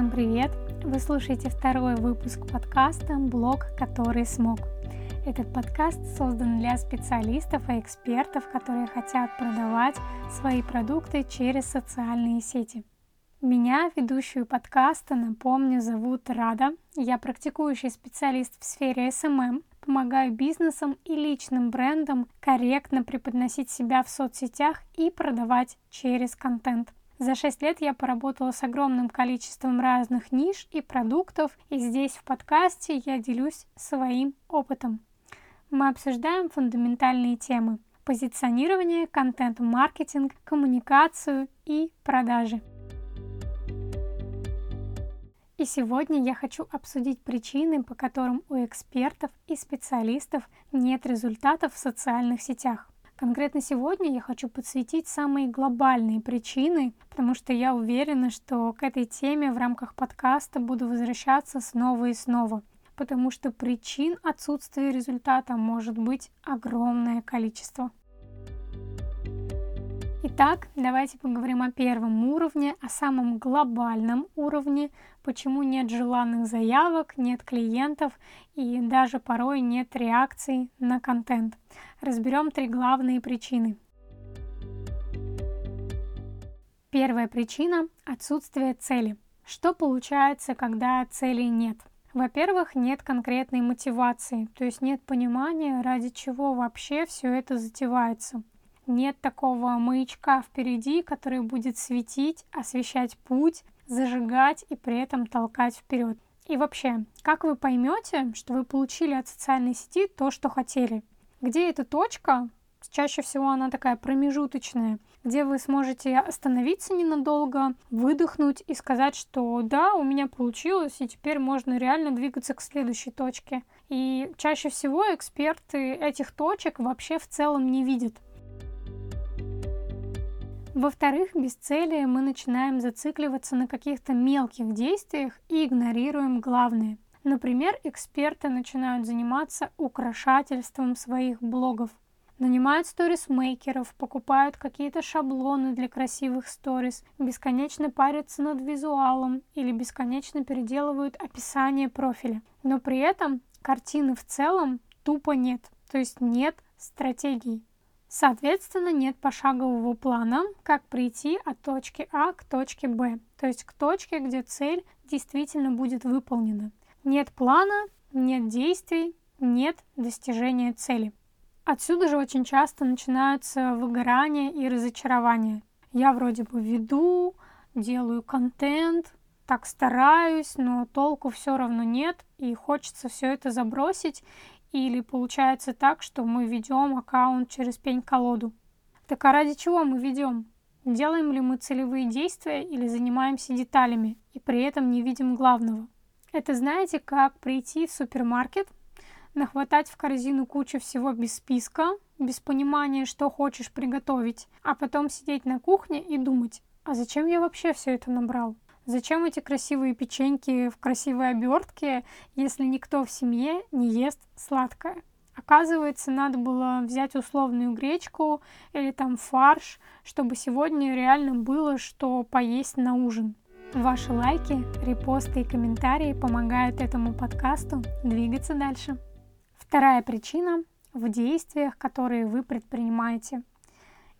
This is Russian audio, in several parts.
Всем привет! Вы слушаете второй выпуск подкаста «Блог, который смог». Этот подкаст создан для специалистов и экспертов, которые хотят продавать свои продукты через социальные сети. Меня, ведущую подкаста, напомню, зовут Рада. Я практикующий специалист в сфере SMM, помогаю бизнесам и личным брендам корректно преподносить себя в соцсетях и продавать через контент. За 6 лет я поработала с огромным количеством разных ниш и продуктов, и здесь в подкасте я делюсь своим опытом. Мы обсуждаем фундаментальные темы – позиционирование, контент-маркетинг, коммуникацию и продажи. И сегодня я хочу обсудить причины, по которым у экспертов и специалистов нет результатов в социальных сетях. Конкретно сегодня я хочу подсветить самые глобальные причины, потому что я уверена, что к этой теме в рамках подкаста буду возвращаться снова и снова, потому что причин отсутствия результата может быть огромное количество. Итак, давайте поговорим о первом уровне, о самом глобальном уровне, почему нет желанных заявок, нет клиентов и даже порой нет реакций на контент. Разберем три главные причины. Первая причина – отсутствие цели. Что получается, когда цели нет? Во-первых, нет конкретной мотивации, то есть нет понимания, ради чего вообще все это затевается нет такого маячка впереди, который будет светить, освещать путь, зажигать и при этом толкать вперед. И вообще, как вы поймете, что вы получили от социальной сети то, что хотели? Где эта точка? Чаще всего она такая промежуточная, где вы сможете остановиться ненадолго, выдохнуть и сказать, что да, у меня получилось, и теперь можно реально двигаться к следующей точке. И чаще всего эксперты этих точек вообще в целом не видят. Во-вторых, без цели мы начинаем зацикливаться на каких-то мелких действиях и игнорируем главное. Например, эксперты начинают заниматься украшательством своих блогов. Нанимают сторисмейкеров, покупают какие-то шаблоны для красивых сторис, бесконечно парятся над визуалом или бесконечно переделывают описание профиля. Но при этом картины в целом тупо нет, то есть нет стратегии. Соответственно, нет пошагового плана, как прийти от точки А к точке Б, то есть к точке, где цель действительно будет выполнена. Нет плана, нет действий, нет достижения цели. Отсюда же очень часто начинаются выгорания и разочарования. Я вроде бы веду, делаю контент, так стараюсь, но толку все равно нет, и хочется все это забросить или получается так, что мы ведем аккаунт через пень-колоду. Так а ради чего мы ведем? Делаем ли мы целевые действия или занимаемся деталями и при этом не видим главного? Это знаете, как прийти в супермаркет, нахватать в корзину кучу всего без списка, без понимания, что хочешь приготовить, а потом сидеть на кухне и думать, а зачем я вообще все это набрал? Зачем эти красивые печеньки в красивой обертке, если никто в семье не ест сладкое? Оказывается, надо было взять условную гречку или там фарш, чтобы сегодня реально было что поесть на ужин. Ваши лайки, репосты и комментарии помогают этому подкасту двигаться дальше. Вторая причина в действиях, которые вы предпринимаете.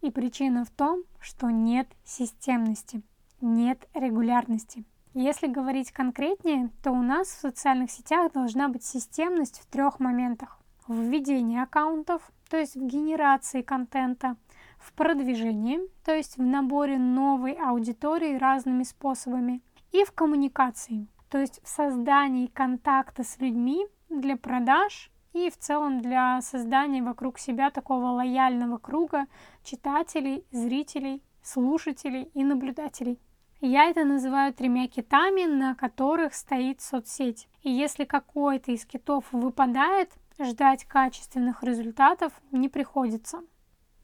И причина в том, что нет системности нет регулярности. Если говорить конкретнее, то у нас в социальных сетях должна быть системность в трех моментах. В введении аккаунтов, то есть в генерации контента, в продвижении, то есть в наборе новой аудитории разными способами, и в коммуникации, то есть в создании контакта с людьми для продаж и в целом для создания вокруг себя такого лояльного круга читателей, зрителей, слушателей и наблюдателей. Я это называю тремя китами, на которых стоит соцсеть. И если какой-то из китов выпадает, ждать качественных результатов не приходится.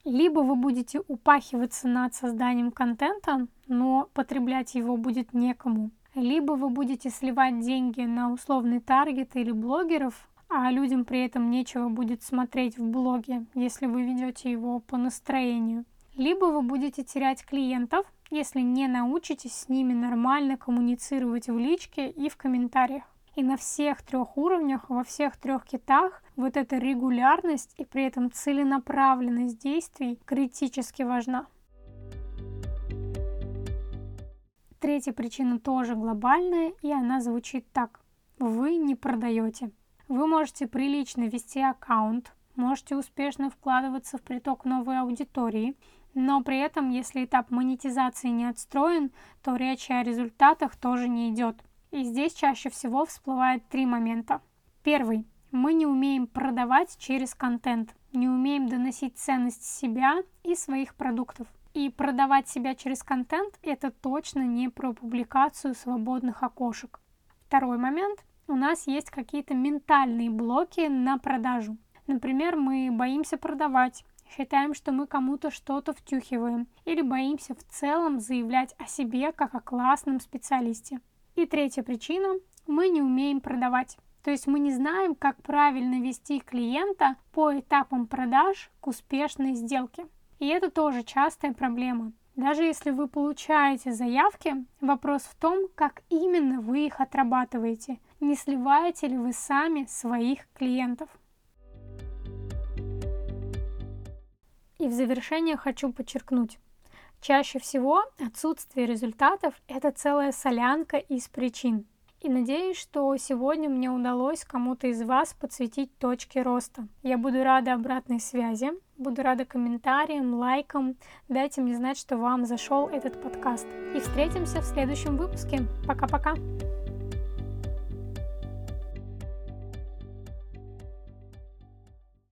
Либо вы будете упахиваться над созданием контента, но потреблять его будет некому. Либо вы будете сливать деньги на условный таргет или блогеров, а людям при этом нечего будет смотреть в блоге, если вы ведете его по настроению. Либо вы будете терять клиентов, если не научитесь с ними нормально коммуницировать в личке и в комментариях. И на всех трех уровнях, во всех трех китах вот эта регулярность и при этом целенаправленность действий критически важна. Третья причина тоже глобальная, и она звучит так. Вы не продаете. Вы можете прилично вести аккаунт, можете успешно вкладываться в приток новой аудитории, но при этом, если этап монетизации не отстроен, то речь о результатах тоже не идет. И здесь чаще всего всплывает три момента. Первый. Мы не умеем продавать через контент, не умеем доносить ценность себя и своих продуктов. И продавать себя через контент – это точно не про публикацию свободных окошек. Второй момент. У нас есть какие-то ментальные блоки на продажу. Например, мы боимся продавать, считаем, что мы кому-то что-то втюхиваем, или боимся в целом заявлять о себе как о классном специалисте. И третья причина – мы не умеем продавать. То есть мы не знаем, как правильно вести клиента по этапам продаж к успешной сделке. И это тоже частая проблема. Даже если вы получаете заявки, вопрос в том, как именно вы их отрабатываете. Не сливаете ли вы сами своих клиентов? И в завершение хочу подчеркнуть. Чаще всего отсутствие результатов – это целая солянка из причин – и надеюсь, что сегодня мне удалось кому-то из вас подсветить точки роста. Я буду рада обратной связи, буду рада комментариям, лайкам. Дайте мне знать, что вам зашел этот подкаст. И встретимся в следующем выпуске. Пока-пока!